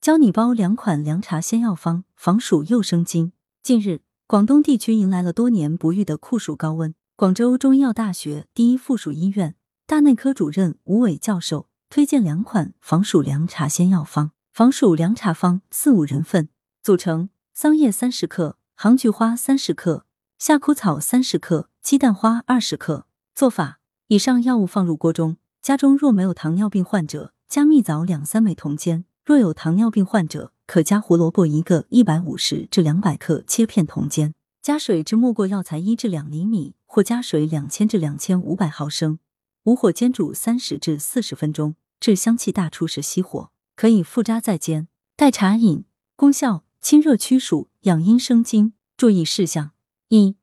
教你煲两款凉茶仙药方，防暑又生津。近日，广东地区迎来了多年不遇的酷暑高温。广州中医药大学第一附属医院大内科主任吴伟教授推荐两款防暑凉茶仙药方。防暑凉茶方四五人份，组成：桑叶三十克、杭菊花三十克、夏枯草三十克、鸡蛋花二十克。做法：以上药物放入锅中，家中若没有糖尿病患者，加蜜枣两三枚同煎；若有糖尿病患者，可加胡萝卜一个，一百五十至两百克切片同煎。加水至没过药材一至两厘米，或加水两千至两千五百毫升，无火煎煮三十至四十分钟，至香气大出时熄火，可以复扎再煎。代茶饮，功效：清热驱暑，养阴生津。注意事项：一、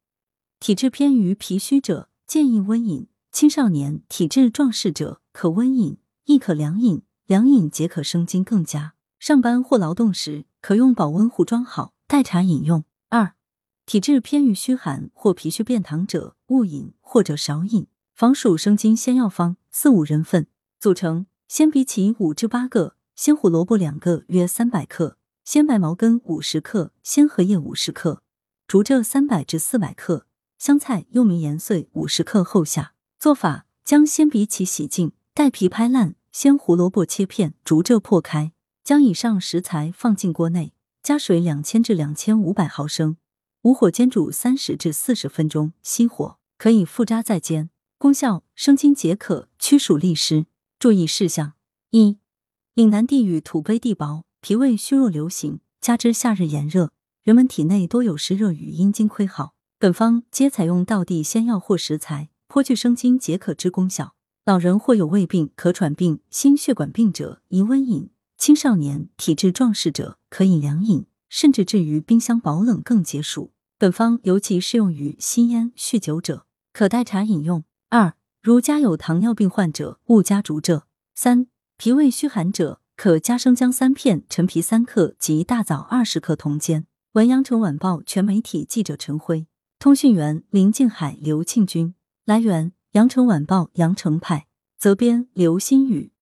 体质偏于脾虚者。建议温饮，青少年体质壮实者可温饮，亦可凉饮，凉饮皆可生津更佳。上班或劳动时可用保温壶装好，代茶饮用。二、体质偏于虚寒或脾虚便糖者勿饮或者少饮。防暑生津鲜药方四五人份，组成：鲜荸荠五至八个，鲜胡萝卜两个，约三百克；鲜白茅根五十克，鲜荷叶五十克，竹蔗三百至四百克。香菜、又名盐碎五十克后下。做法：将鲜荸荠洗净，带皮拍烂；鲜胡萝卜切片，竹蔗破开。将以上食材放进锅内，加水两千至两千五百毫升，无火煎煮三十至四十分钟，熄火，可以复扎再煎。功效：生津解渴，驱暑利湿。注意事项：一、岭南地域土卑地薄，脾胃虚弱流行，加之夏日炎热，人们体内多有湿热与阴经亏耗。本方皆采用道地仙药或食材，颇具生津解渴之功效。老人或有胃病、咳喘病、心血管病者宜温饮；青少年、体质壮实者可以凉饮，甚至置于冰箱保冷更解暑。本方尤其适用于吸烟、酗酒者，可代茶饮用。二、如家有糖尿病患者，勿加竹蔗。三、脾胃虚寒者，可加生姜三片、陈皮三克及大枣二十克同煎。文阳城晚报全媒体记者陈辉。通讯员林静海、刘庆军，来源：羊城晚报羊城派，责编：刘新宇。